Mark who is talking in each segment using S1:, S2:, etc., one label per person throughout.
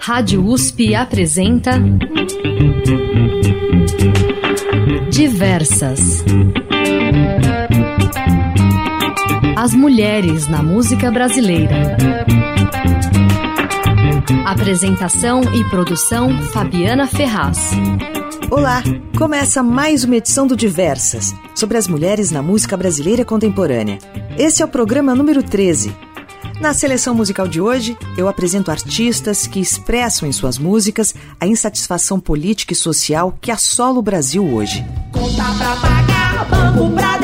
S1: Rádio USP apresenta Diversas. As mulheres na música brasileira. Apresentação e produção Fabiana Ferraz.
S2: Olá, começa mais uma edição do Diversas, sobre as mulheres na música brasileira contemporânea. Esse é o programa número 13. Na seleção musical de hoje, eu apresento artistas que expressam em suas músicas a insatisfação política e social que assola o Brasil hoje.
S3: Conta pra pagar, banco pra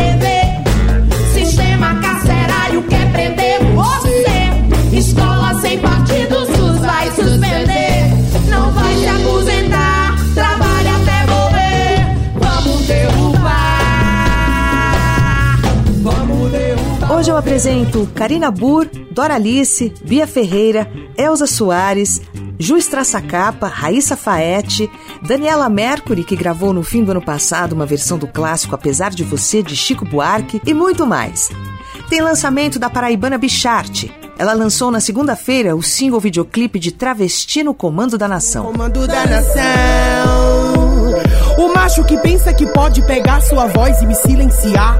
S2: apresento Karina Burr, Doralice, Bia Ferreira, Elza Soares, Ju Straçacapa, Raíssa Faete, Daniela Mercury, que gravou no fim do ano passado uma versão do clássico Apesar de Você, de Chico Buarque, e muito mais. Tem lançamento da paraibana Bicharte. Ela lançou na segunda-feira o single videoclipe de Travesti no Comando da Nação.
S4: Comando da nação. O macho que pensa que pode pegar sua voz e me silenciar.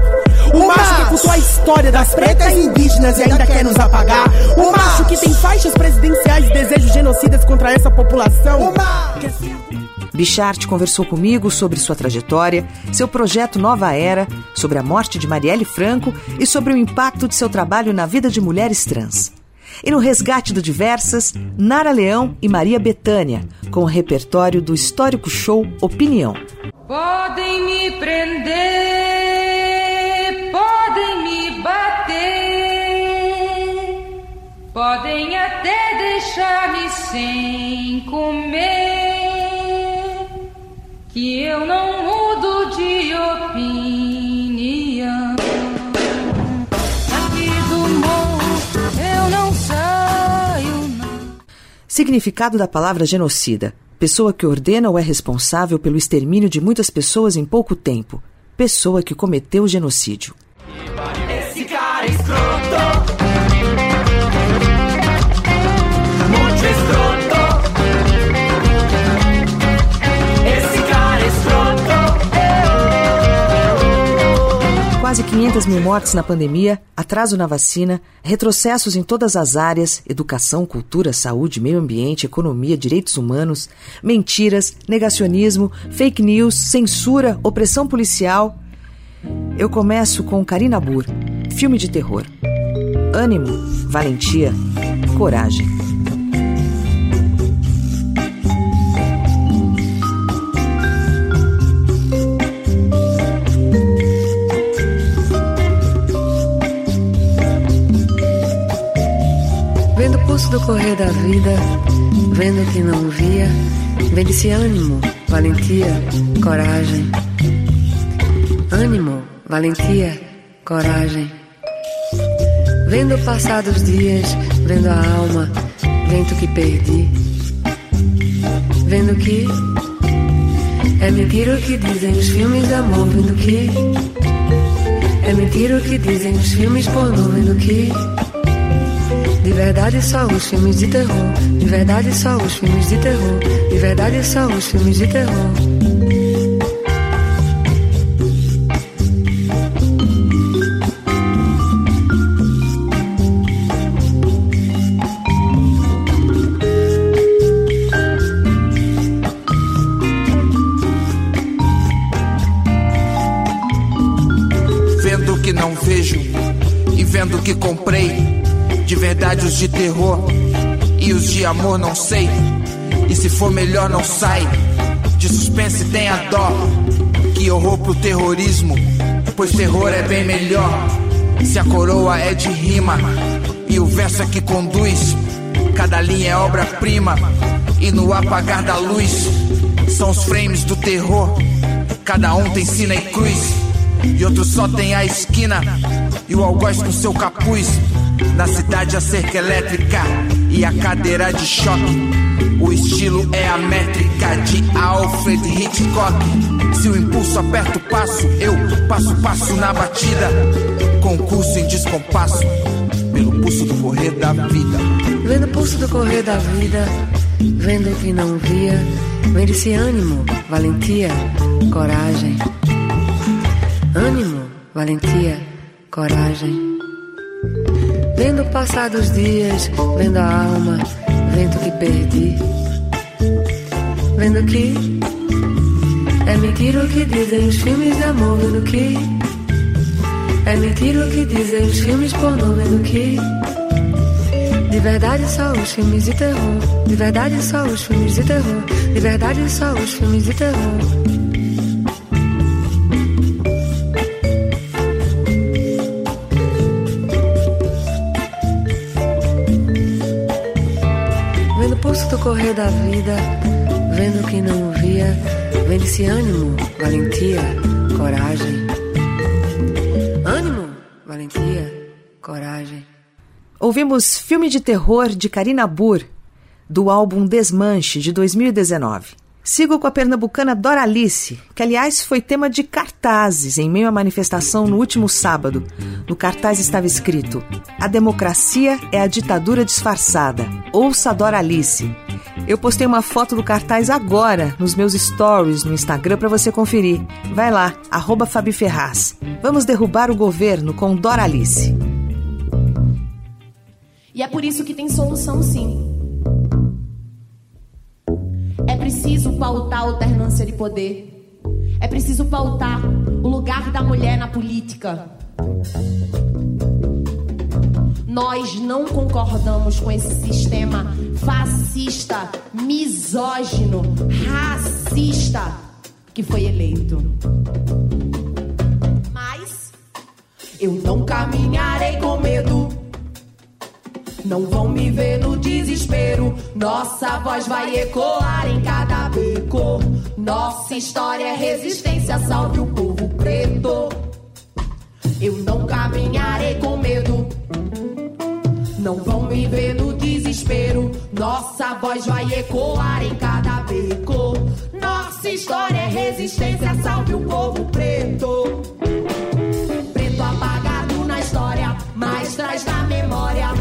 S4: O, macho que contou a história das pretas e indígenas e ainda quer nos apagar. O macho que tem faixas presidenciais e desejos genocidas contra essa população.
S2: Bichart conversou comigo sobre sua trajetória, seu projeto Nova Era, sobre a morte de Marielle Franco e sobre o impacto de seu trabalho na vida de mulheres trans. E no resgate do Diversas, Nara Leão e Maria Bethânia, com o repertório do histórico show Opinião.
S5: Podem me prender, podem até deixar-me sem comer, que eu não mudo de opinião. Aqui do morro eu não saio, não.
S2: Significado da palavra genocida: pessoa que ordena ou é responsável pelo extermínio de muitas pessoas em pouco tempo. Pessoa que cometeu genocídio.
S3: Esse cara é escroto,
S2: Quase 500 mil mortes na pandemia, atraso na vacina, retrocessos em todas as áreas educação, cultura, saúde, meio ambiente, economia, direitos humanos, mentiras, negacionismo, fake news, censura, opressão policial. Eu começo com Karina Burr, filme de terror. Ânimo, valentia, coragem.
S6: Vendo o pulso do correr da vida, vendo o que não via, vendo esse ânimo, valentia, coragem. Ânimo, valentia, coragem. Vendo passar dos dias, vendo a alma, vendo que perdi. Vendo que é mentira o que dizem os filmes de amor, vendo que é mentira o que dizem os filmes pornô, vendo que de verdade só os filmes de terror. De verdade só os filmes de terror. De verdade só os filmes de terror.
S7: Vendo o que não vejo e vendo o que comprei. De verdade os de terror e os de amor não sei. E se for melhor não sai. De suspense tenha dó. Que horror pro terrorismo, pois terror é bem melhor. Se a coroa é de rima e o verso é que conduz. Cada linha é obra-prima e no apagar da luz são os frames do terror. Cada um tem sina e cruz e outro só tem a esquina e o algoz com seu capuz. Na cidade a cerca elétrica e a cadeira de choque. O estilo é a métrica de Alfred Hitchcock. Se o impulso aperta o passo, eu passo passo na batida. Concurso em descompasso, pelo pulso do correr da vida.
S6: Vendo pulso do correr da vida, vendo o que não via, vendo esse ânimo, valentia, coragem. Ânimo, valentia, coragem. Vendo passar dos dias, vendo a alma, vendo que perdi. Vendo que é mentira o que dizem os filmes de amor, vendo que é mentira o que dizem os filmes pornô, vendo que de verdade só os filmes de terror, de verdade só os filmes de terror, de verdade só os filmes de terror. Correr da vida, vendo que não via, vendo esse ânimo, valentia, coragem. Ânimo, valentia, coragem.
S2: Ouvimos filme de terror de Karina Burr, do álbum Desmanche, de 2019. Sigo com a pernambucana Doralice, que aliás foi tema de cartazes em meio à manifestação no último sábado. No cartaz estava escrito: A democracia é a ditadura disfarçada. Ouça Doralice. Eu postei uma foto do cartaz agora nos meus stories no Instagram para você conferir. Vai lá, arroba Fabi Ferraz. Vamos derrubar o governo com Doralice.
S8: E é por isso que tem solução sim. Preciso pautar a alternância de poder. É preciso pautar o lugar da mulher na política. Nós não concordamos com esse sistema fascista, misógino, racista que foi eleito. Mas eu não caminharei com medo. Não vão me ver no desespero. Nossa voz vai ecoar em cada beco. Nossa história é resistência, salve o povo preto. Eu não caminharei com medo. Não vão me ver no desespero. Nossa voz vai ecoar em cada beco. Nossa história é resistência, salve o povo preto. Preto apagado na história, mas traz na memória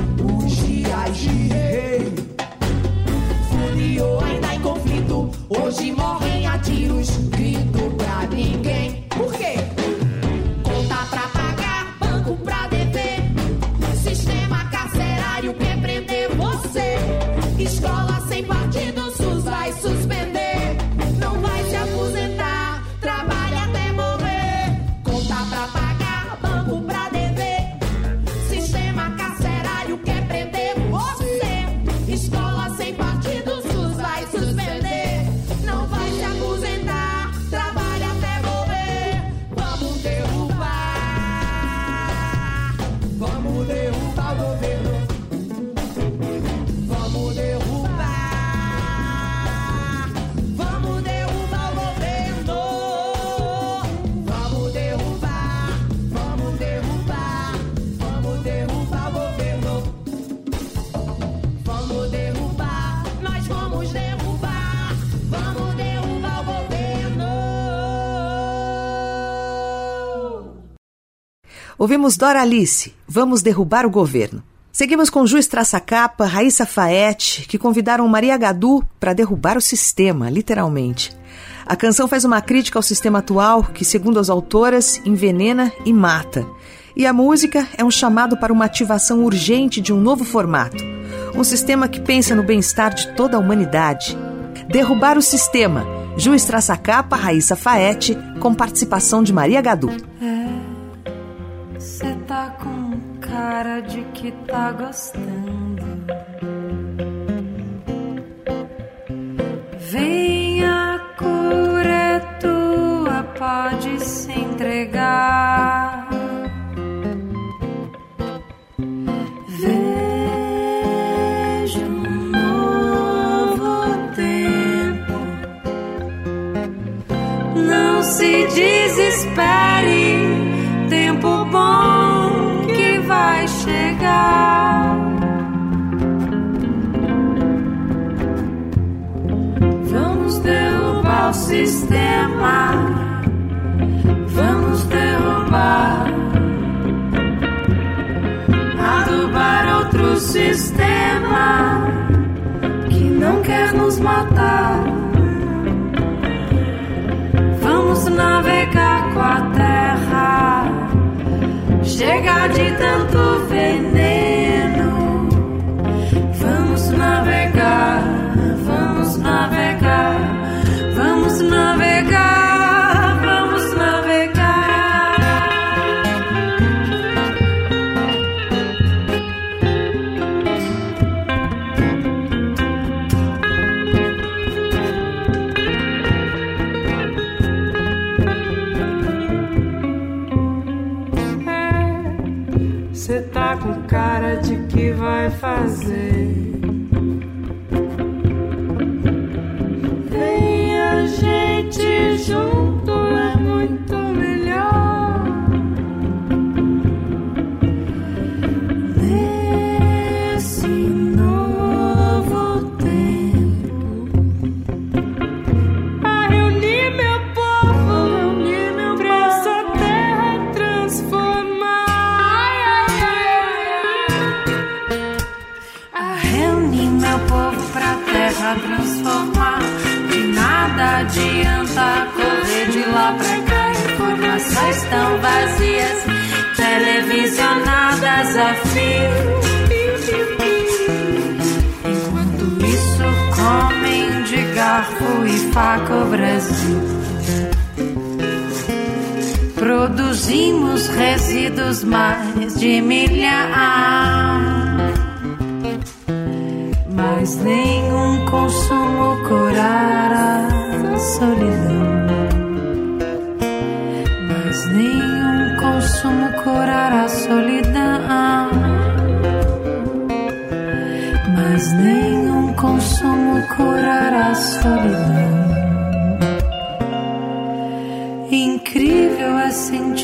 S2: Ouvimos Doralice, Vamos Derrubar o Governo. Seguimos com Juiz Traçacapa, Raíssa Faete, que convidaram Maria Gadu para derrubar o sistema, literalmente. A canção faz uma crítica ao sistema atual, que, segundo as autoras, envenena e mata. E a música é um chamado para uma ativação urgente de um novo formato. Um sistema que pensa no bem-estar de toda a humanidade. Derrubar o sistema. Juiz Traçacapa, Raíssa Faete, com participação de Maria Gadu.
S5: Cê tá com cara de que tá gostando. Vem a cura é tua, pode se entregar. Se desespere, chegar. Vamos derrubar o sistema. Vamos derrubar. Adubar outro sistema que não quer nos matar. Vamos navegar com a terra. Chega de tanto veneno. com cara de que vai fazer. Faca o Brasil. Produzimos resíduos mais de milhar, mas nenhum consumo curará a solidão. Mas nenhum consumo curará a solidão. Mas nenhum consumo curará a solidão.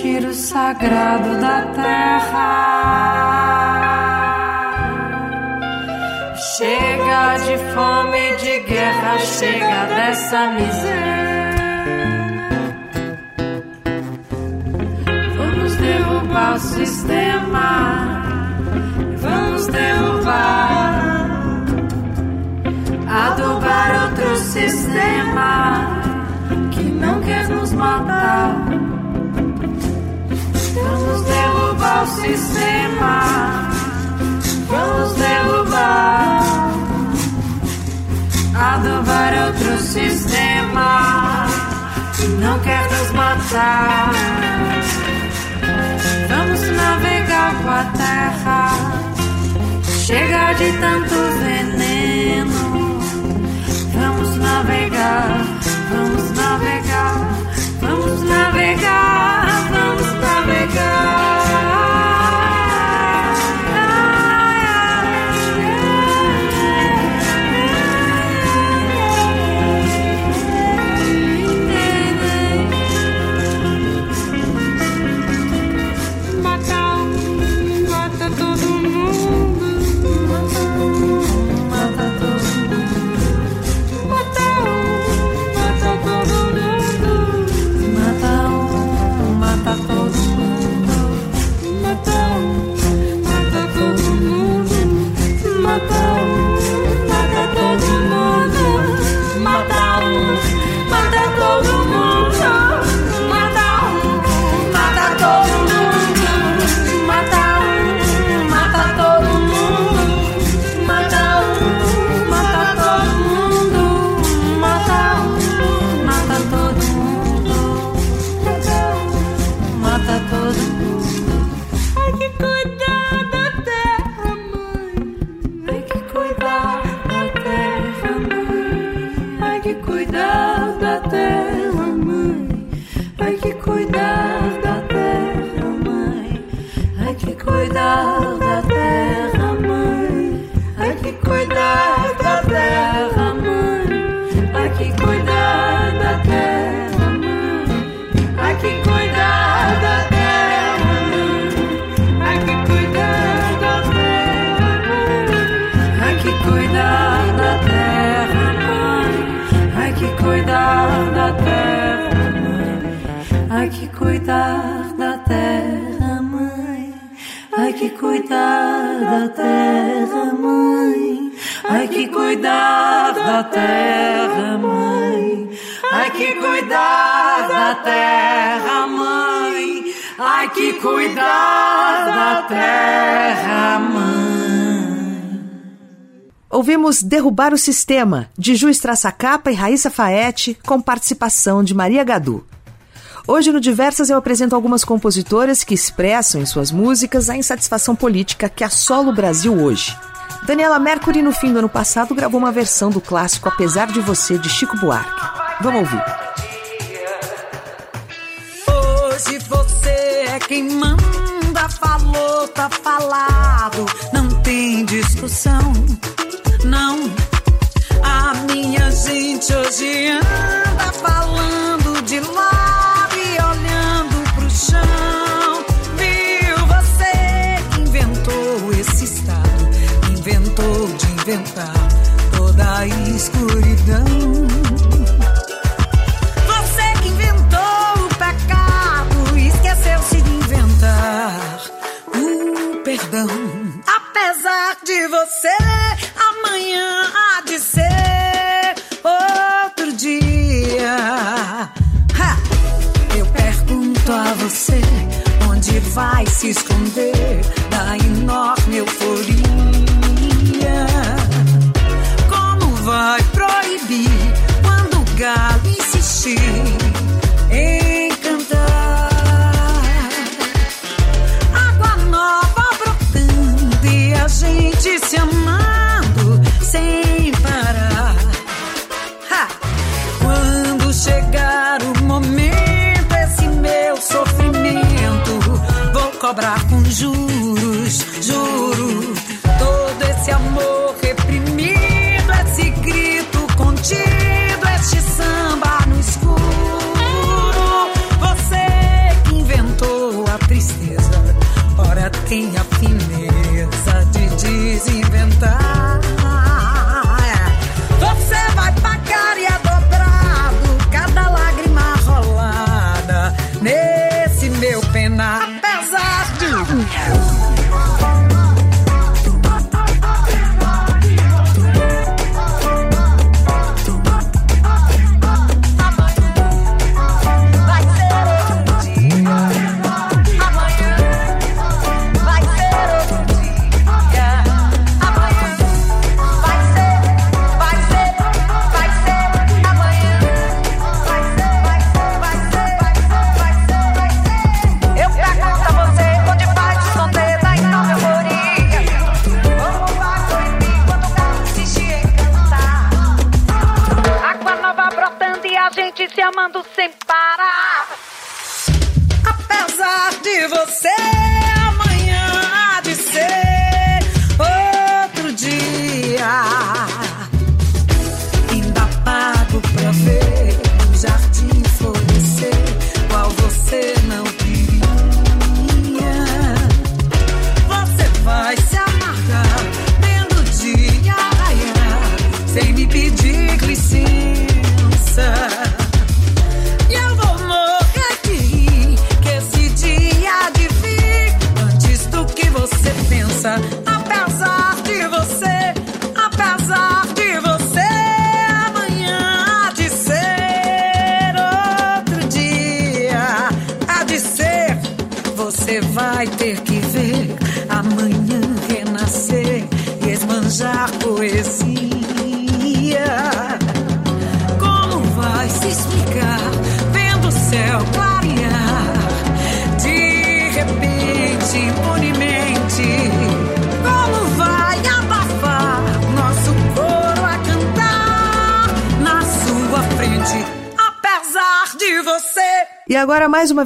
S5: Sentir o sagrado da terra. Chega de fome, de guerra, chega dessa miséria. Vamos derrubar o sistema. Vamos derrubar. Adubar outro sistema que não quer nos matar. Derrubar o sistema. Vamos derrubar. Adubar outro sistema não quer nos matar. Vamos navegar com a terra. Chega de tanto veneno. Vamos navegar. Vamos navegar, vamos navegar, vamos navegar.
S2: Ouvimos Derrubar o Sistema, de Ju Capa e Raíssa Faete, com participação de Maria Gadu. Hoje no Diversas eu apresento algumas compositoras que expressam em suas músicas a insatisfação política que assola o Brasil hoje. Daniela Mercury, no fim do ano passado, gravou uma versão do clássico Apesar de Você, de Chico Buarque. Vamos ouvir.
S9: Hoje você é quem manda, falou, tá falado, não tem discussão, não. A minha gente hoje anda falando de lado e olhando pro chão. Viu você que inventou esse estado, inventou de inventar toda a escuridão. Você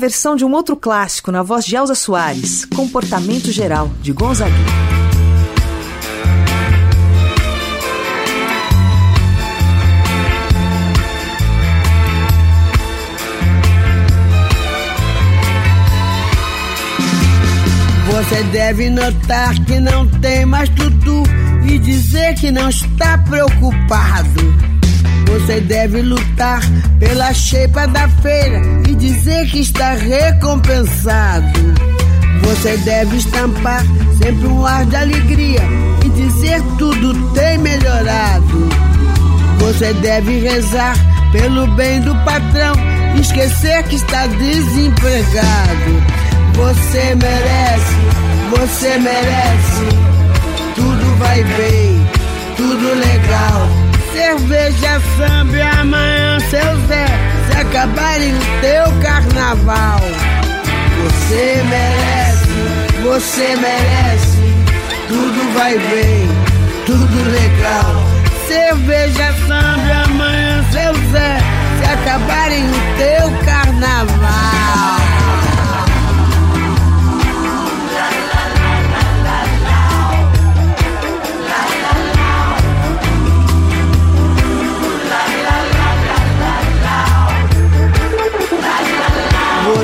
S2: versão de um outro clássico na voz de Elza Soares, Comportamento Geral, de Gonzaguinha.
S10: Você deve notar que não tem mais tudo e dizer que não está preocupado. Você deve lutar pela cheipa da feira e dizer que está recompensado. Você deve estampar sempre um ar de alegria e dizer tudo tem melhorado. Você deve rezar pelo bem do patrão, e esquecer que está desempregado. Você merece, você merece. Tudo vai bem, tudo legal. Cerveja, samba e amanhã seu Zé se acabarem o teu carnaval. Você merece, você merece. Tudo vai bem, tudo legal. Cerveja, samba e amanhã seu Zé se acabarem o teu carnaval.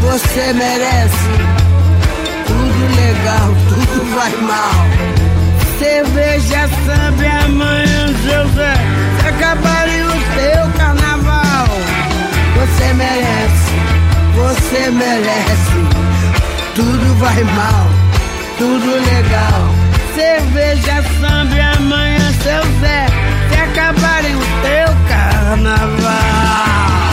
S10: você merece. tudo legal, tudo vai mal. Cerveja, samba amanhã, seu Zé, se acabarem o teu carnaval. Você merece, você merece, tudo vai mal, tudo legal. Cerveja, samba amanhã, seu Zé, se acabarem o teu carnaval.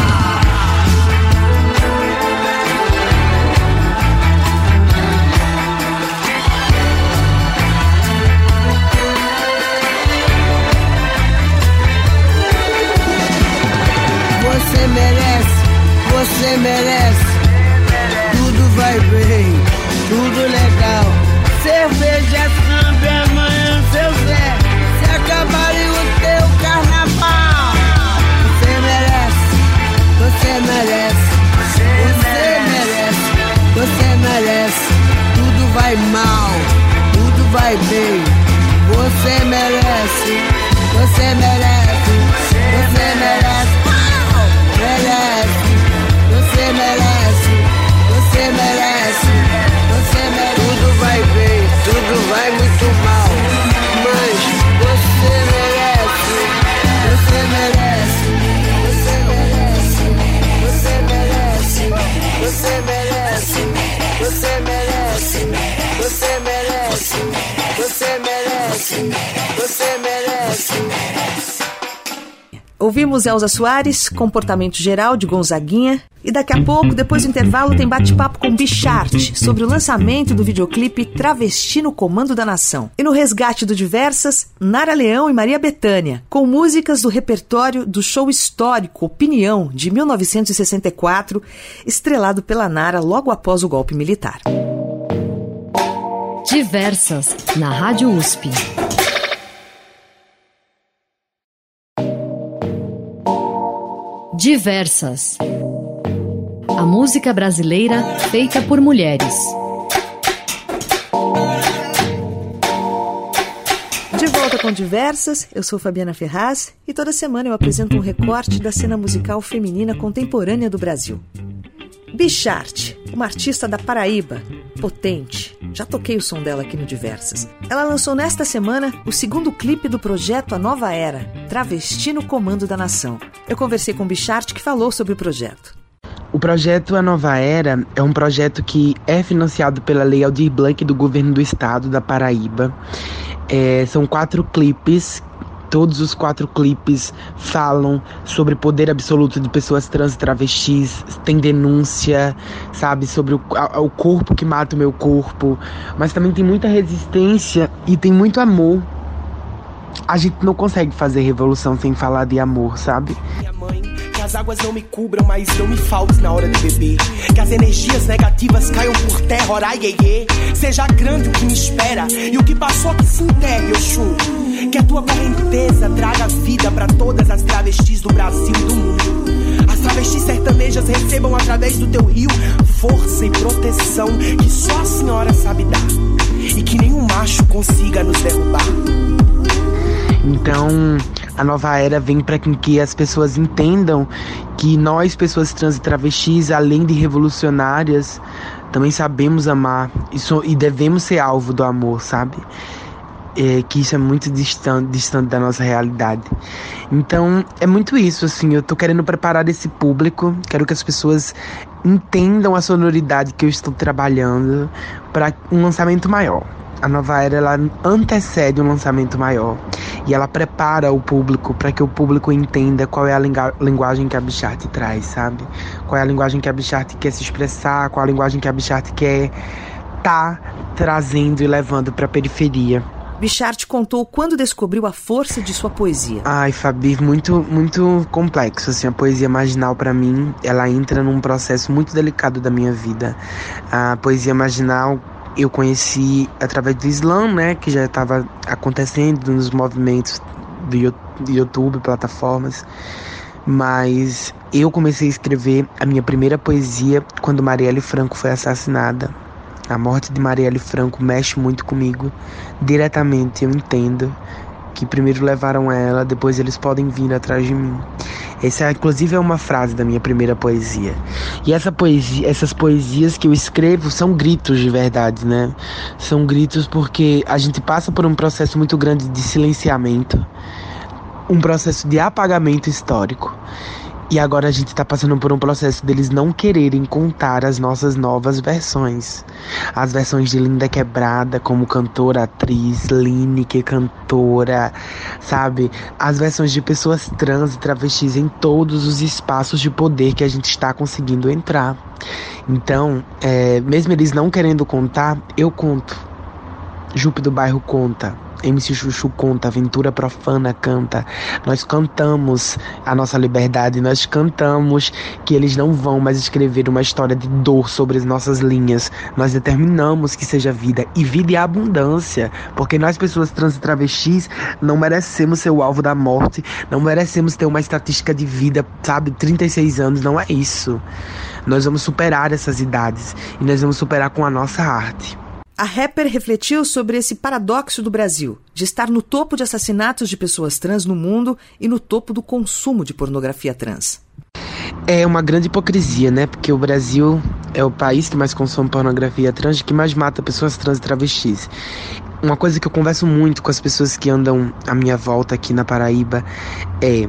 S10: Você merece, você merece. Tudo vai bem, tudo legal. Cerveja, samba, e amanhã, seu Zé. Se acabarem o teu carnaval. Você merece, você merece. Você merece, você merece. Tudo vai mal, tudo vai bem. Você merece, você merece, você merece. Merece, você merece, você merece, você merece. Tudo vai bem, tudo vai muito mal, mas você merece, você merece, você merece, você merece, você merece, você merece, você merece, você merece, você merece.
S2: Ouvimos Elza Soares, Comportamento Geral de Gonzaguinha. E daqui a pouco, depois do intervalo, tem bate-papo com Bichart sobre o lançamento do videoclipe Travesti no Comando da Nação. E no resgate do Diversas, Nara Leão e Maria Bethânia, com músicas do repertório do show histórico Opinião, de 1964, estrelado pela Nara logo após o golpe militar.
S1: Diversas, na Rádio USP. Diversas. A música brasileira feita por mulheres.
S2: De volta com Diversas, eu sou Fabiana Ferraz e toda semana eu apresento um recorte da cena musical feminina contemporânea do Brasil. Bichart, uma artista da Paraíba, potente. Já toquei o som dela aqui no Diversas. Ela lançou nesta semana o segundo clipe do projeto A Nova Era, Travesti no Comando da Nação. Eu conversei com Bichart que falou sobre o projeto.
S11: O projeto A Nova Era é um projeto que é financiado pela Lei Aldir Blanc do Governo do Estado da Paraíba. É, são quatro clipes Todos os quatro clipes falam sobre poder absoluto de pessoas trans e travestis, tem denúncia, sabe, sobre o, a, o corpo que mata o meu corpo, mas também tem muita resistência e tem muito amor. A gente não consegue fazer revolução sem falar de amor, sabe?
S4: Minha mãe, que as águas não me cubram, mas não me faltes na hora de beber. Que as energias negativas caiam por terra, orai, iê, iê. Seja grande o que me espera e o que passou que se enterre, Oxum. Que a tua correnteza traga vida para todas as travestis do Brasil e do mundo. As travestis sertanejas recebam através do teu rio força e proteção que só a senhora sabe dar. E que nenhum macho consiga nos derrubar.
S11: Então, a nova era vem para que as pessoas entendam que nós, pessoas trans e travestis, além de revolucionárias, também sabemos amar e, so, e devemos ser alvo do amor, sabe? É, que isso é muito distante, distante da nossa realidade. Então, é muito isso, assim, eu tô querendo preparar esse público, quero que as pessoas entendam a sonoridade que eu estou trabalhando para um lançamento maior. A nova era ela antecede um lançamento maior e ela prepara o público para que o público entenda qual é a linguagem que a Bichart traz, sabe? Qual é a linguagem que a Bichart quer se expressar, qual é a linguagem que a Bichart quer tá trazendo e levando para a periferia.
S2: Bichart contou quando descobriu a força de sua poesia.
S11: Ai, Fabi, muito, muito complexo, assim, a poesia marginal para mim, ela entra num processo muito delicado da minha vida. A poesia marginal eu conheci através do Islã, né, que já estava acontecendo nos movimentos do YouTube, plataformas. Mas eu comecei a escrever a minha primeira poesia quando Marielle Franco foi assassinada. A morte de Marielle Franco mexe muito comigo. Diretamente eu entendo que primeiro levaram ela, depois eles podem vir atrás de mim. Essa, inclusive, é uma frase da minha primeira poesia. E essa poesia, essas poesias que eu escrevo são gritos de verdade, né? São gritos porque a gente passa por um processo muito grande de silenciamento, um processo de apagamento histórico. E agora a gente está passando por um processo deles não quererem contar as nossas novas versões. As versões de Linda Quebrada como cantora, atriz, Lineker cantora, sabe? As versões de pessoas trans e travestis em todos os espaços de poder que a gente está conseguindo entrar. Então, é, mesmo eles não querendo contar, eu conto. Jupe do Bairro conta. MC Chuchu conta, Aventura Profana canta. Nós cantamos a nossa liberdade, nós cantamos que eles não vão mais escrever uma história de dor sobre as nossas linhas. Nós determinamos que seja vida e vida e abundância, porque nós pessoas trans e travestis não merecemos ser o alvo da morte, não merecemos ter uma estatística de vida, sabe, 36 anos, não é isso. Nós vamos superar essas idades e nós vamos superar com a nossa arte.
S2: A rapper refletiu sobre esse paradoxo do Brasil, de estar no topo de assassinatos de pessoas trans no mundo e no topo do consumo de pornografia trans.
S11: É uma grande hipocrisia, né? Porque o Brasil é o país que mais consome pornografia trans e que mais mata pessoas trans e travestis. Uma coisa que eu converso muito com as pessoas que andam à minha volta aqui na Paraíba é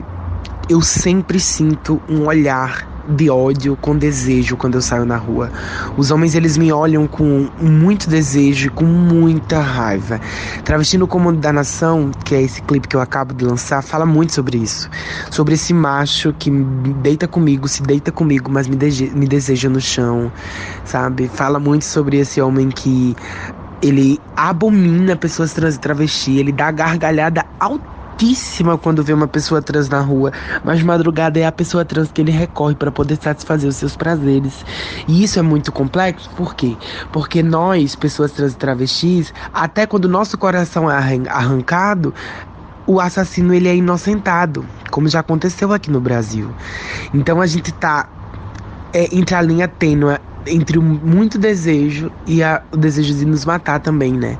S11: eu sempre sinto um olhar de ódio com desejo quando eu saio na rua. Os homens eles me olham com muito desejo com muita raiva. Travesti no Comando da Nação, que é esse clipe que eu acabo de lançar, fala muito sobre isso. Sobre esse macho que deita comigo, se deita comigo, mas me, de me deseja no chão, sabe? Fala muito sobre esse homem que ele abomina pessoas trans e travesti, ele dá gargalhada alta altíssima quando vê uma pessoa trans na rua, mas madrugada é a pessoa trans que ele recorre para poder satisfazer os seus prazeres. E isso é muito complexo, por quê? Porque nós, pessoas trans e travestis, até quando nosso coração é arrancado, o assassino ele é inocentado, como já aconteceu aqui no Brasil. Então a gente tá é, entre a linha tênue entre o muito desejo e a, o desejo de nos matar também, né?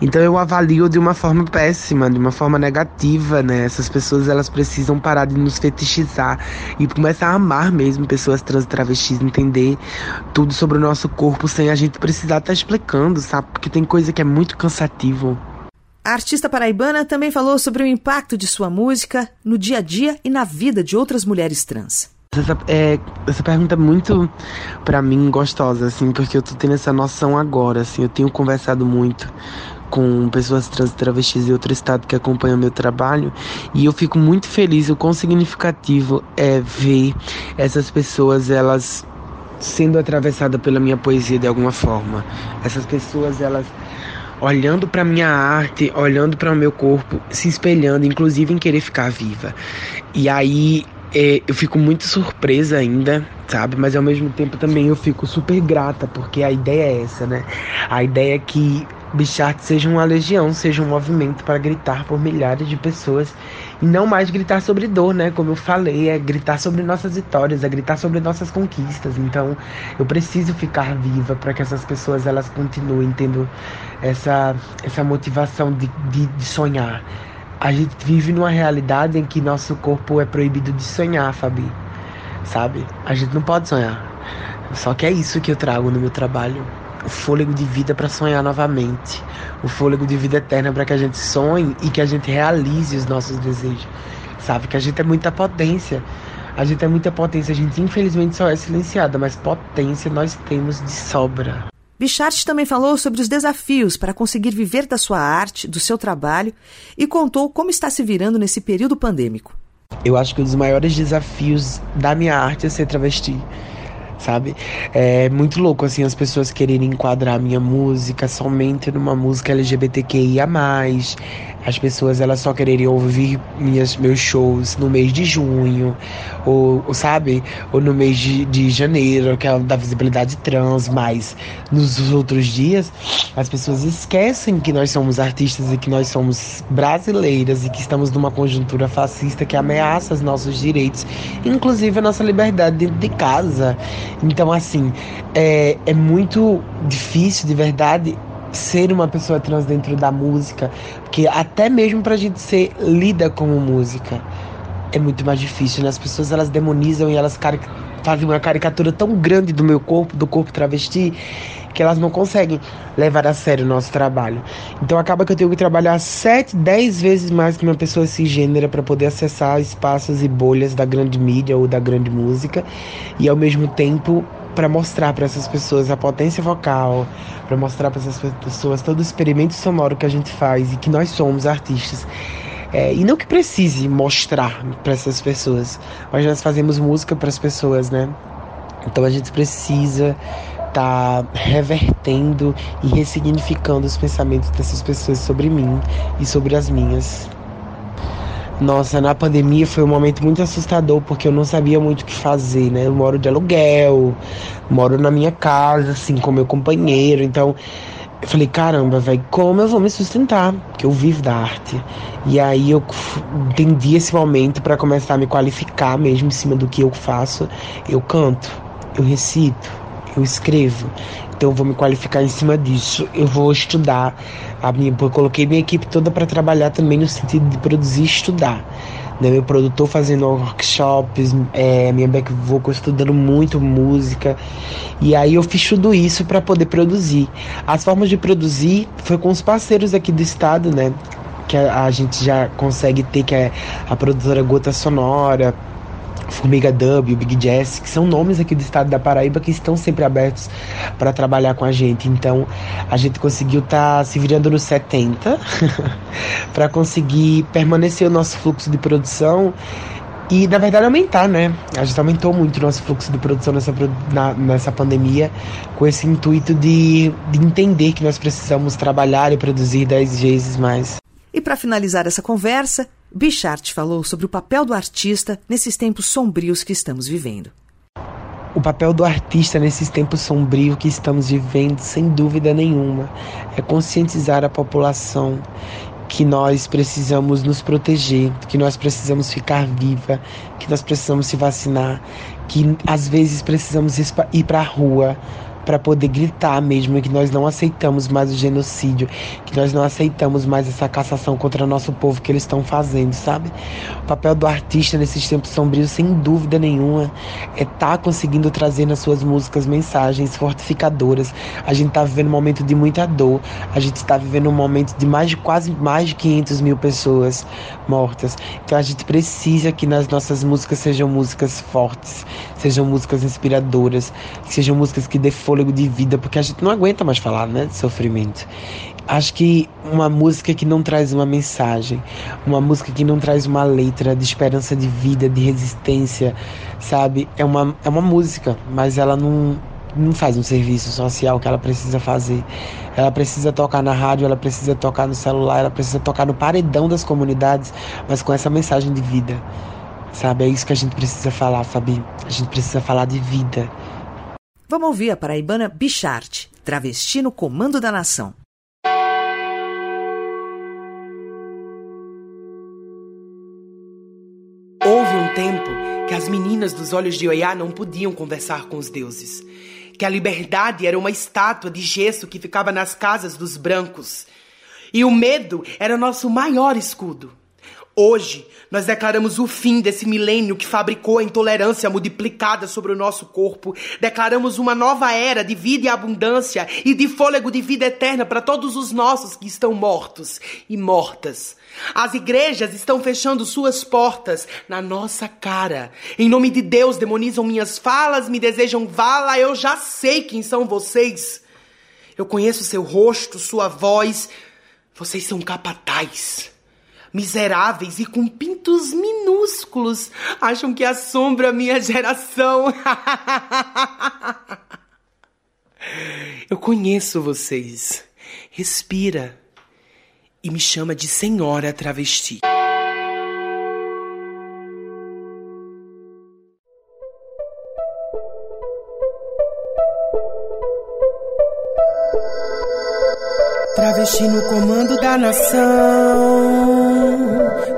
S11: Então eu avalio de uma forma péssima, de uma forma negativa, né? Essas pessoas elas precisam parar de nos fetichizar e começar a amar mesmo pessoas trans e travestis, entender tudo sobre o nosso corpo sem a gente precisar estar tá explicando, sabe? Porque tem coisa que é muito cansativo.
S2: A artista paraibana também falou sobre o impacto de sua música no dia a dia e na vida de outras mulheres trans.
S11: Essa, é, essa pergunta é muito, para mim, gostosa, assim, porque eu tô tendo essa noção agora, assim, eu tenho conversado muito com pessoas trans travestis de outro estado que acompanham meu trabalho e eu fico muito feliz o quão significativo é ver essas pessoas elas sendo atravessadas pela minha poesia de alguma forma. Essas pessoas elas olhando para minha arte olhando para o meu corpo se espelhando inclusive em querer ficar viva. E aí é, eu fico muito surpresa ainda, sabe? Mas ao mesmo tempo também eu fico super grata, porque a ideia é essa, né? A ideia é que Bichart seja uma legião, seja um movimento para gritar por milhares de pessoas e não mais gritar sobre dor, né? Como eu falei, é gritar sobre nossas vitórias, é gritar sobre nossas conquistas. Então, eu preciso ficar viva para que essas pessoas elas continuem tendo essa essa motivação de, de, de sonhar a gente vive numa realidade em que nosso corpo é proibido de sonhar, Fabi. Sabe? A gente não pode sonhar. Só que é isso que eu trago no meu trabalho. O fôlego de vida para sonhar novamente. O fôlego de vida eterna para que a gente sonhe e que a gente realize os nossos desejos. Sabe? Que a gente é muita potência. A gente é muita potência. A gente infelizmente só é silenciada, mas potência nós temos de sobra.
S2: Bichart também falou sobre os desafios para conseguir viver da sua arte, do seu trabalho e contou como está se virando nesse período pandêmico.
S11: Eu acho que um dos maiores desafios da minha arte é ser travesti sabe? É muito louco, assim, as pessoas quererem enquadrar minha música somente numa música LGBTQIA+, as pessoas elas só quereriam ouvir minhas, meus shows no mês de junho, ou, ou sabe? Ou no mês de, de janeiro, que é da visibilidade trans, mas nos outros dias as pessoas esquecem que nós somos artistas e que nós somos brasileiras e que estamos numa conjuntura fascista que ameaça os nossos direitos, inclusive a nossa liberdade dentro de casa. Então, assim, é, é muito difícil de verdade ser uma pessoa trans dentro da música, porque até mesmo pra gente ser lida como música, é muito mais difícil, né? As pessoas elas demonizam e elas fazem uma caricatura tão grande do meu corpo, do corpo travesti, que elas não conseguem levar a sério o nosso trabalho. Então acaba que eu tenho que trabalhar sete, dez vezes mais que uma pessoa cisgênera para poder acessar espaços e bolhas da grande mídia ou da grande música e ao mesmo tempo para mostrar para essas pessoas a potência vocal, para mostrar para essas pessoas todo o experimento sonoro que a gente faz e que nós somos artistas. É, e não que precise mostrar para essas pessoas, mas nós fazemos música para as pessoas, né? Então a gente precisa tá revertendo e ressignificando os pensamentos dessas pessoas sobre mim e sobre as minhas. Nossa, na pandemia foi um momento muito assustador porque eu não sabia muito o que fazer, né? Eu moro de aluguel, moro na minha casa, assim, com meu companheiro, então eu falei, caramba, velho, como eu vou me sustentar? Porque eu vivo da arte. E aí eu entendi esse momento para começar a me qualificar mesmo em cima do que eu faço. Eu canto, eu recito, eu escrevo. Então eu vou me qualificar em cima disso. Eu vou estudar. A minha, eu coloquei minha equipe toda para trabalhar também no sentido de produzir e estudar né, meu produtor fazendo workshops, é, minha back vocal estudando muito música. E aí eu fiz tudo isso para poder produzir. As formas de produzir foi com os parceiros aqui do estado, né? Que a, a gente já consegue ter, que é a produtora Gota Sonora, Formiga o Big Jazz, que são nomes aqui do estado da Paraíba que estão sempre abertos para trabalhar com a gente. Então, a gente conseguiu estar tá se virando nos 70 para conseguir permanecer o nosso fluxo de produção e, na verdade, aumentar, né? A gente aumentou muito o nosso fluxo de produção nessa, na, nessa pandemia com esse intuito de, de entender que nós precisamos trabalhar e produzir 10 vezes mais.
S2: E para finalizar essa conversa, Bichart falou sobre o papel do artista nesses tempos sombrios que estamos vivendo.
S11: O papel do artista nesses tempos sombrios que estamos vivendo, sem dúvida nenhuma, é conscientizar a população que nós precisamos nos proteger, que nós precisamos ficar viva, que nós precisamos se vacinar, que às vezes precisamos ir para a rua para poder gritar mesmo que nós não aceitamos mais o genocídio, que nós não aceitamos mais essa cassação contra nosso povo que eles estão fazendo, sabe? O papel do artista nesses tempos sombrios, sem dúvida nenhuma, é estar tá conseguindo trazer nas suas músicas mensagens fortificadoras. A gente está vivendo um momento de muita dor, a gente está vivendo um momento de mais de quase mais de 500 mil pessoas mortas. Então a gente precisa que nas nossas músicas sejam músicas fortes, sejam músicas inspiradoras, sejam músicas que dê fôlego de vida, porque a gente não aguenta mais falar, né, de sofrimento. Acho que uma música que não traz uma mensagem, uma música que não traz uma letra de esperança de vida, de resistência, sabe? É uma, é uma música, mas ela não, não faz um serviço social que ela precisa fazer. Ela precisa tocar na rádio, ela precisa tocar no celular, ela precisa tocar no paredão das comunidades, mas com essa mensagem de vida. Sabe? É isso que a gente precisa falar, Fabi. A gente precisa falar de vida.
S2: Vamos ouvir a paraibana Bichart, travesti no comando da nação.
S4: Houve um tempo que as meninas dos olhos de Oiá não podiam conversar com os deuses. Que a liberdade era uma estátua de gesso que ficava nas casas dos brancos. E o medo era nosso maior escudo. Hoje, nós declaramos o fim desse milênio que fabricou a intolerância multiplicada sobre o nosso corpo. Declaramos uma nova era de vida e abundância e de fôlego de vida eterna para todos os nossos que estão mortos e mortas. As igrejas estão fechando suas portas na nossa cara. Em nome de Deus, demonizam minhas falas, me desejam vala. Eu já sei quem são vocês. Eu conheço seu rosto, sua voz. Vocês são capazes miseráveis e com pintos minúsculos, acham que assombra a minha geração. Eu conheço vocês. Respira e me chama de senhora travesti. Travesti no comando da nação.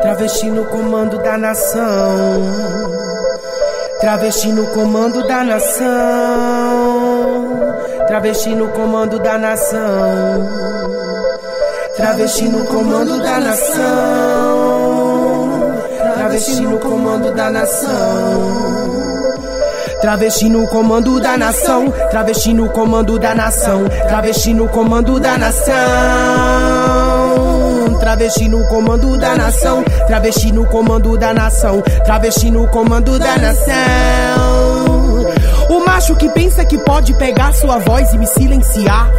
S4: Travesti no comando da nação. Travesti no comando da nação. Travesti no comando da nação. Travesti no comando da nação. Travesti no comando da nação. Travesti no comando da nação, travesti no comando da nação, travesti no comando da nação. Travesti no comando da nação, travesti no comando da nação, travesti no comando da nação. O macho que pensa que pode pegar sua voz e me silenciar.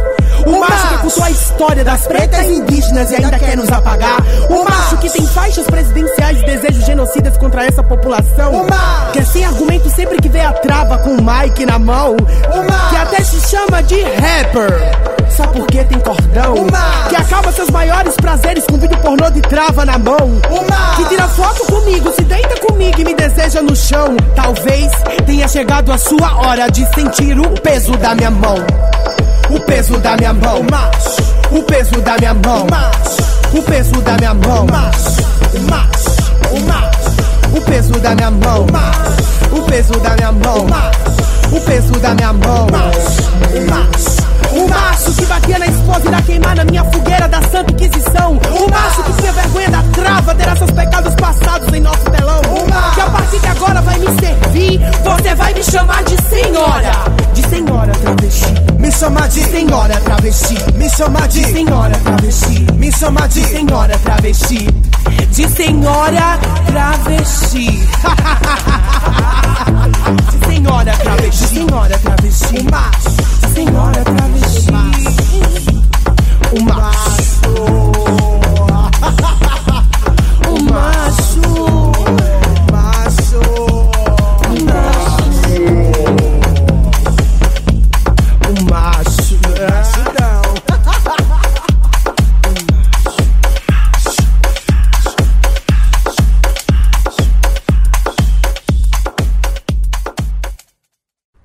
S4: O macho que ocultou a história das pretas indígenas e ainda quer nos apagar. O macho que tem faixas presidenciais e desejos genocidas contra essa população. Que é sem argumento sempre que vê a trava com o mic na mão. Que até se chama de rapper. Só porque tem cordão. Que acaba seus maiores prazeres com vídeo pornô de trava na mão. Que tira foto comigo, se deita comigo e me deseja no chão. Talvez tenha chegado a sua hora de sentir o peso da minha mão. O peso da minha mão. O peso da minha mão. O peso da minha mão, macho. Macho. O. O peso da minha mão. O peso da minha mão. O peso da minha mão, macho. O macho. O macho que batia na esposa e irá queimar na minha fogueira da Santa Inquisição. O macho que tinha vergonha da trava, terá seus pecados passados em nosso telão. Que a partir de agora vai me servir, você vai me chamar de senhora. De senhora travesti. Me chamar de senhora travesti. Me chamar de senhora travesti. Me chamar de senhora travesti. De senhora travesti. De senhora travesti. Senhora travesti. O macho. Senhora travesti. O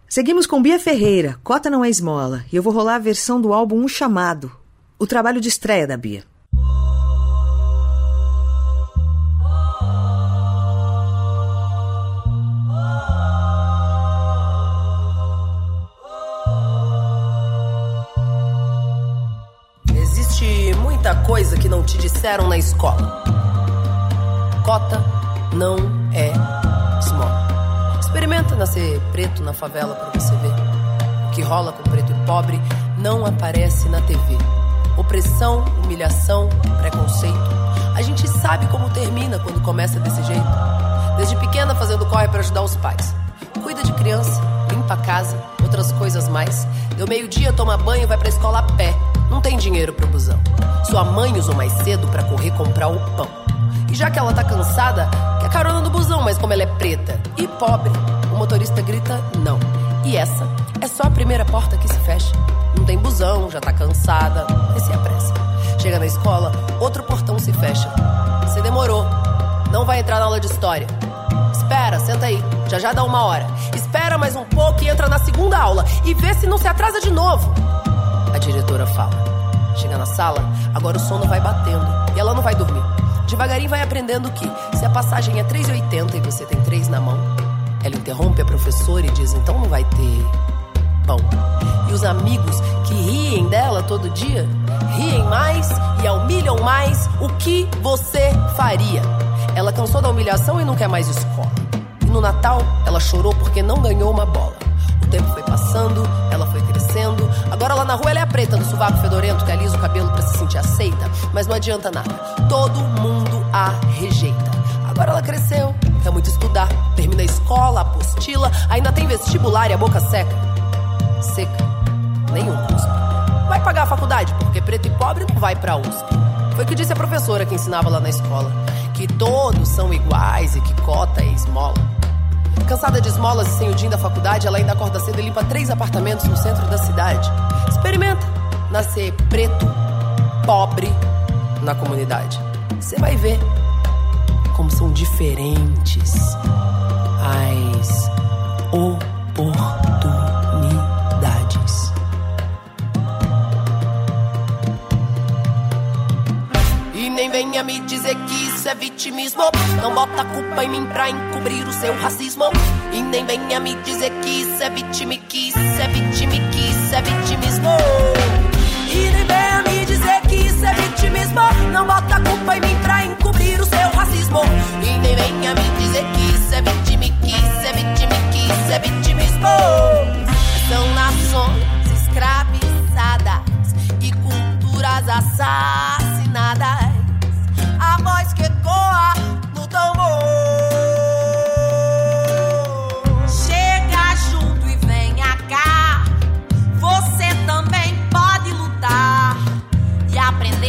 S2: Seguimos com Bia Ferreira, Cota Não É Esmola, e eu vou rolar a versão do álbum Um Chamado, o trabalho de estreia da Bia.
S8: Existe muita coisa que não te disseram na escola. Cota não é nascer preto na favela pra você ver. O que rola com preto e pobre não aparece na TV. Opressão, humilhação, preconceito. A gente sabe como termina quando começa desse jeito. Desde pequena fazendo corre pra ajudar os pais. Cuida de criança, limpa a casa, outras coisas mais. Deu meio-dia, toma banho e vai pra escola a pé. Não tem dinheiro pro busão. Sua mãe usou mais cedo pra correr comprar o pão. E já que ela tá cansada, quer carona no busão, mas como ela é preta e pobre, motorista grita não. E essa é só a primeira porta que se fecha. Não tem busão, já tá cansada, mas se apressa. Chega na escola, outro portão se fecha. Você demorou. Não vai entrar na aula de história. Espera, senta aí. Já já dá uma hora. Espera mais um pouco e entra na segunda aula. E vê se não se atrasa de novo. A diretora fala. Chega na sala, agora o sono vai batendo. E ela não vai dormir. Devagarinho vai aprendendo que se a passagem é 3,80 e você tem 3 na mão, ela interrompe a professora e diz: então não vai ter pão. E os amigos que riem dela todo dia, riem mais e a humilham mais, o que você faria? Ela cansou da humilhação e não quer mais escola. E no Natal, ela chorou porque não ganhou uma bola. O tempo foi passando, ela foi crescendo. Agora lá na rua ela é preta do sovaco fedorento que alisa o cabelo pra se sentir aceita. Mas não adianta nada, todo mundo a rejeita. Agora ela cresceu, quer muito estudar. Termina a escola, apostila, ainda tem vestibular e a boca seca. Seca, nenhum cuspe. Vai pagar a faculdade, porque preto e pobre não vai pra USP. Foi o que disse a professora que ensinava lá na escola. Que todos são iguais e que cota é esmola. Cansada de esmolas e sem o din da faculdade, ela ainda acorda cedo e limpa três apartamentos no centro da cidade. Experimenta nascer preto, pobre na comunidade. Você vai ver como são diferentes as oportunidades. E nem venha me dizer que isso é vitimismo. Não bota a culpa em mim pra encobrir o seu racismo. E nem venha me dizer que isso é vitime, que isso é vitime, que isso é vitimismo. E nem venha dizer que isso é vitimismo. Não bota a culpa em mim pra encobrir o seu racismo. E nem venha me dizer que isso é vitimiquice, é vitimiquice, é vitimismo. São nações escravizadas e culturas assassinadas. A voz que ecoa no tambor.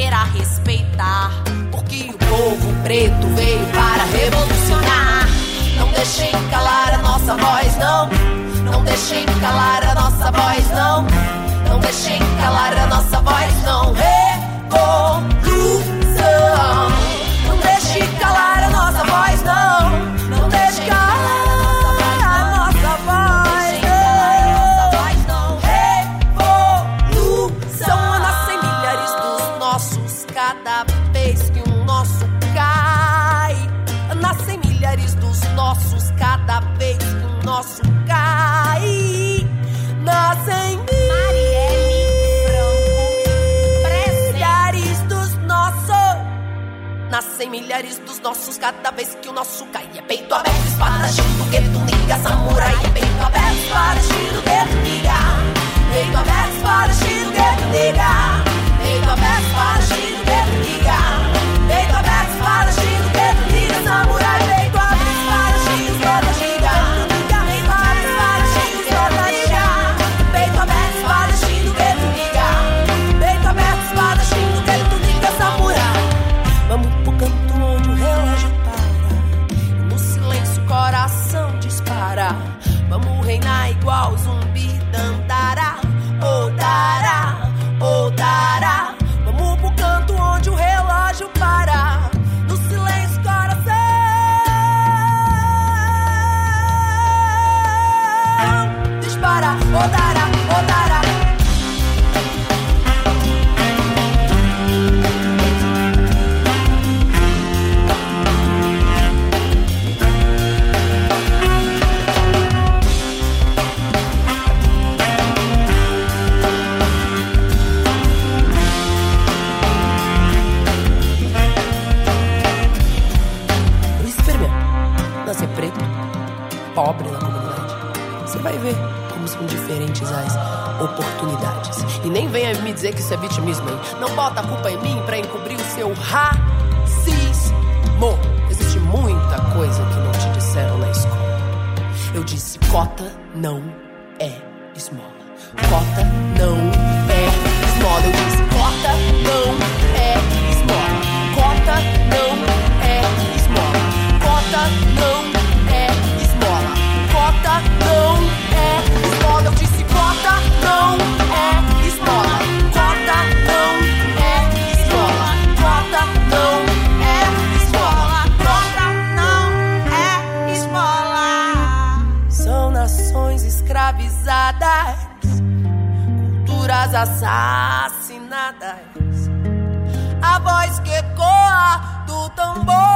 S3: Aprender a respeitar.
S8: Porque o povo preto veio para revolucionar. Não deixem calar a nossa voz, não. Não deixem calar a nossa voz, não. Não deixem calar a nossa voz, não. Revolução. Milhares dos nossos cada vez que o nosso cai. É peito aberto, espada, tiro, gueto, liga, samurai. É peito aberto, espada, tiro, gueto, liga. Peito aberto, espada, tiro, gueto, liga. Peito aberto, espada, tiro, dizer que isso é vitimismo, hein? Não bota a culpa em mim pra encobrir o seu racismo. Existe muita coisa que não te disseram na escola. Eu disse cota não é esmola. Cota não é assassinadas. A voz que ecoa do tambor.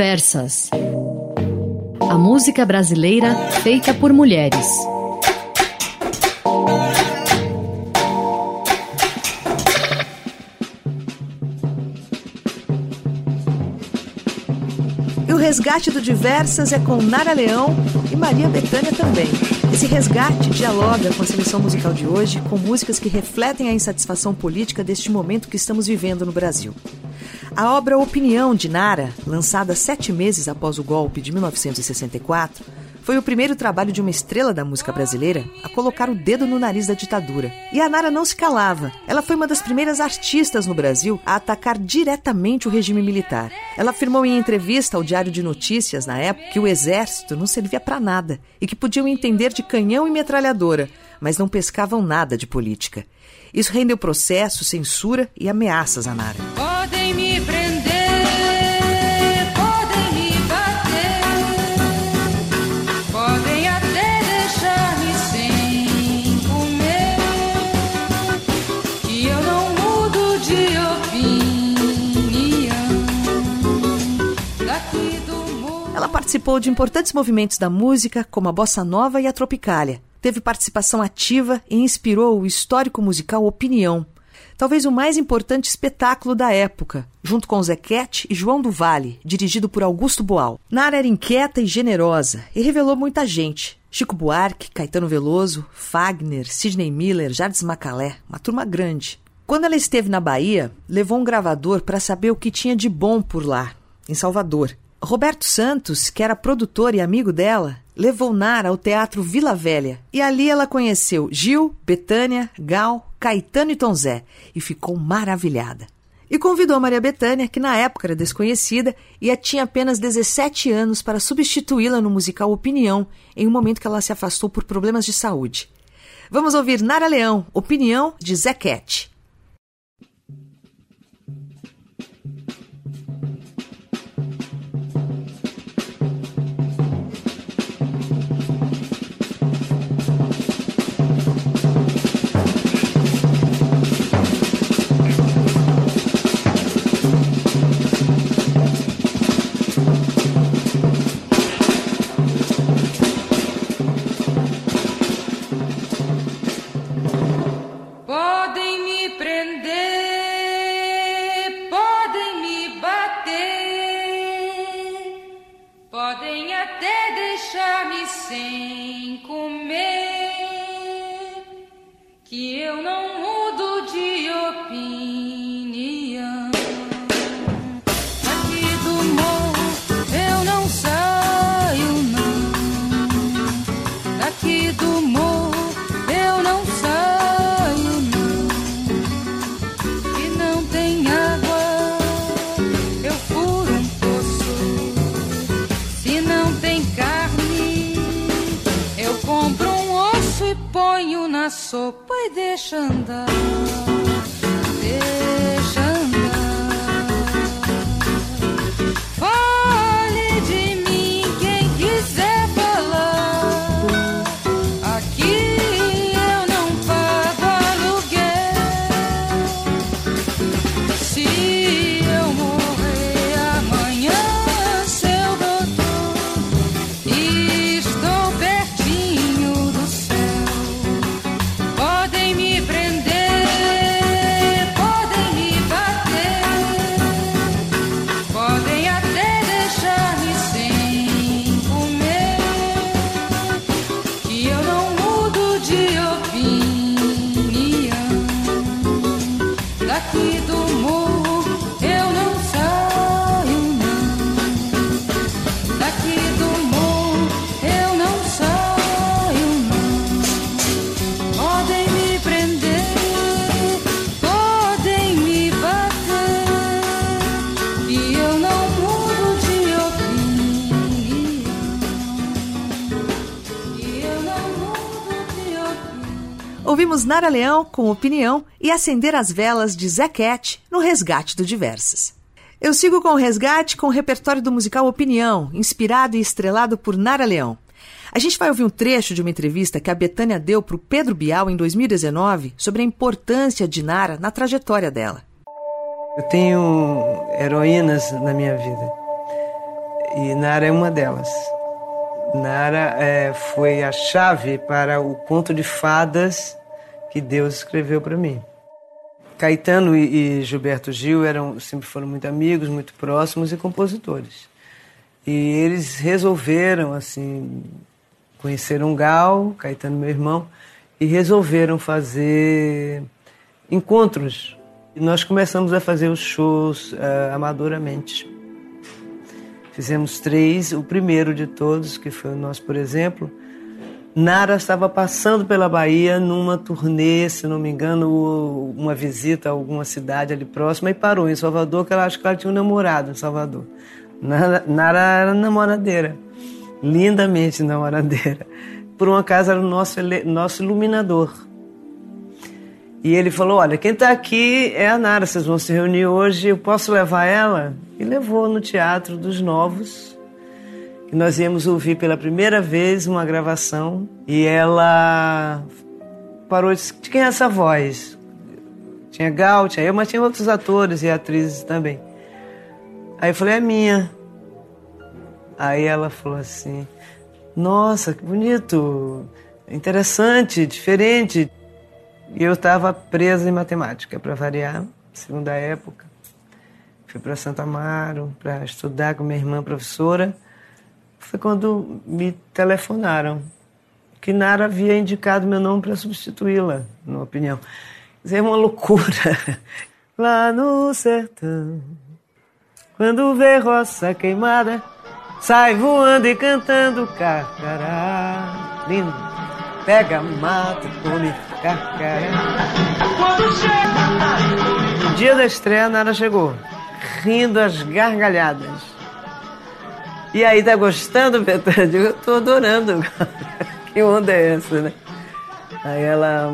S1: Diversas. A música brasileira feita por mulheres.
S2: E o resgate do Diversas é com Nara Leão e Maria Bethânia também. Esse resgate dialoga com a seleção musical de hoje, com músicas que refletem a insatisfação política deste momento que estamos vivendo no Brasil. A obra Opinião de Nara, lançada sete meses após o golpe de 1964, foi
S5: o primeiro trabalho de uma estrela da música brasileira a colocar o dedo no nariz da ditadura. E a Nara não se calava. Ela foi uma das primeiras artistas no Brasil a atacar diretamente o regime militar. Ela afirmou em entrevista ao Diário de Notícias, na época, que o exército não servia para nada e que podiam entender de canhão e metralhadora, mas não pescavam nada de política. Isso rendeu processo, censura e ameaças a Nara. Participou de importantes movimentos da música, como a bossa nova e a tropicália. Teve participação ativa e inspirou o histórico musical Opinião, talvez o mais importante espetáculo da época, junto com Zequete e João do Vale, dirigido por Augusto Boal. Nara era inquieta e generosa e revelou muita gente. Chico Buarque, Caetano Veloso, Fagner, Sidney Miller, Jardim Macalé, uma turma grande. Quando ela esteve na Bahia, levou um gravador para saber o que tinha de bom por lá, em Salvador. Roberto Santos, que era produtor e amigo dela, levou Nara ao Teatro Vila Velha e ali ela conheceu Gil, Betânia, Gal, Caetano e Tom Zé e ficou maravilhada. E convidou Maria Bethânia, que na época era desconhecida e tinha apenas 17 anos, para substituí-la no musical Opinião, em um momento que ela se afastou por problemas de saúde. Vamos ouvir Nara Leão, Opinião de Zé Nara Leão com Opinião e Acender as Velas de Cat no Resgate do Diversas. Eu sigo com o resgate com o repertório do musical Opinião, inspirado e estrelado por Nara Leão. A gente vai ouvir um trecho de uma entrevista que a Betânia deu para o Pedro Bial em 2019 sobre a importância de Nara na trajetória dela.
S12: Eu tenho heroínas na minha vida e Nara é uma delas. Nara é, foi a chave para o conto de fadas que Deus escreveu para mim. Caetano e, Gilberto Gil eram, sempre foram muito amigos, muito próximos e compositores. E eles resolveram, assim, conheceram Gal, Caetano, meu irmão, e resolveram fazer encontros. E nós começamos a fazer os shows uh, amadoramente. Fizemos três, o primeiro de todos, que foi o nosso, por exemplo. Nara estava passando pela Bahia numa turnê, se não me engano, uma visita a alguma cidade ali próxima e parou em Salvador, que ela acho que ela tinha um namorado em Salvador. Nara, Nara era namoradeira, lindamente namoradeira. Por um acaso era o nosso, nosso iluminador. E ele falou: Olha, quem está aqui é a Nara, vocês vão se reunir hoje, eu posso levar ela? E levou no Teatro dos Novos. Nós íamos ouvir pela primeira vez uma gravação e ela parou e disse: De quem é essa voz? Tinha Gal, tinha eu, mas tinha outros atores e atrizes também. Aí eu falei: É minha. Aí ela falou assim: Nossa, que bonito, interessante, diferente. E eu estava presa em matemática, para variar, segunda época. Fui para Santa Amaro para estudar com minha irmã professora. Foi quando me telefonaram que Nara havia indicado meu nome para substituí-la, na opinião. Isso é uma loucura. Lá no sertão, quando vê roça queimada, sai voando e cantando carcará. Lindo. Pega, mata, come quando chega No dia da estreia, Nara chegou, rindo às gargalhadas. E aí, tá gostando, Petra? Eu tô adorando. que onda é essa, né? Aí ela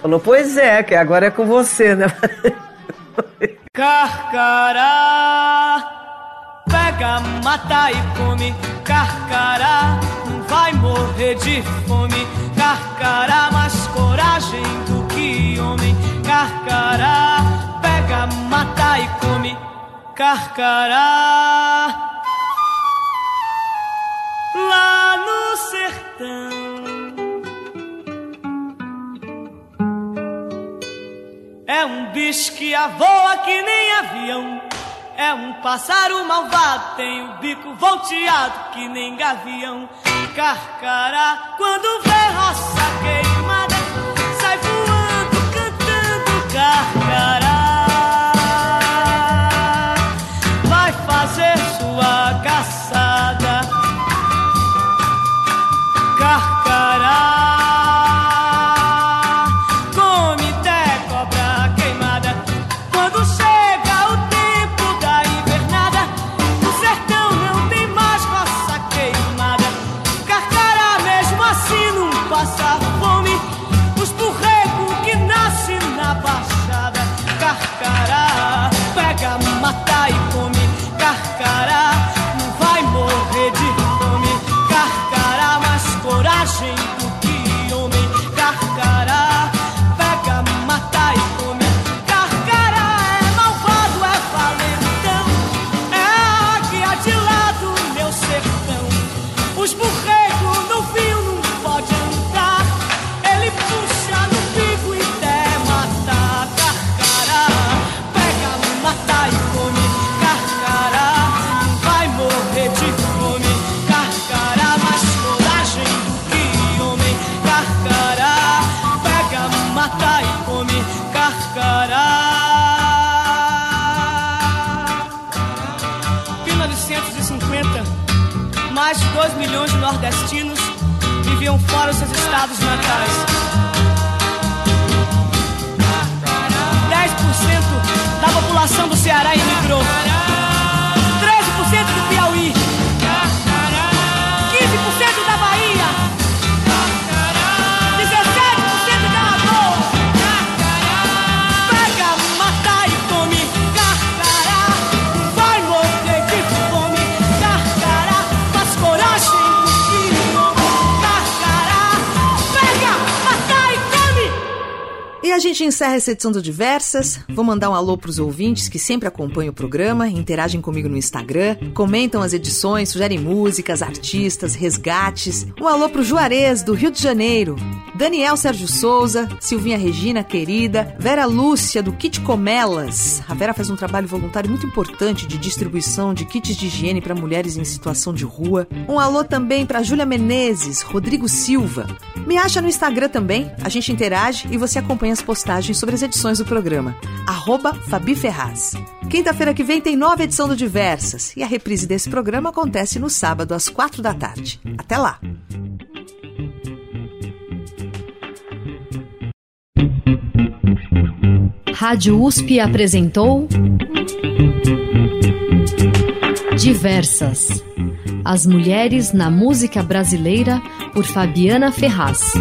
S12: falou, pois é, que agora é com você, né?
S13: Carcará, pega, mata e come. Carcará, vai morrer de fome. Carcará, mais coragem do que homem. Carcará, pega, mata e come. Carcará. É um bicho que voa que nem avião. É um pássaro malvado, tem o bico volteado que nem gavião. Carcará, quando vê roça queimada, sai voando, cantando carcará. Mais de 2 milhões de nordestinos viviam fora dos seus estados natais. 10% da população do Ceará emigrou.
S2: Gente encerra essa edição do Diversas. Vou mandar um alô pros ouvintes que sempre acompanham o programa, interagem comigo no Instagram, comentam as edições, sugerem músicas, artistas, resgates. Um alô pro Juarez, do Rio de Janeiro. Daniel Sérgio Souza, Silvinha Regina, querida, Vera Lúcia, do Kit Comelas. A Vera faz um trabalho voluntário muito importante de distribuição de kits de higiene para mulheres em situação de rua. Um alô também para Júlia Menezes, Rodrigo Silva. Me acha no Instagram também, a gente interage e você acompanha as postagens sobre as edições do programa. Arroba Fabi Ferraz. Quinta-feira que vem tem nova edição do Diversas e a reprise desse programa acontece no sábado às quatro da tarde. Até lá!
S1: Rádio USP apresentou Diversas. As mulheres na música brasileira por Fabiana Ferraz.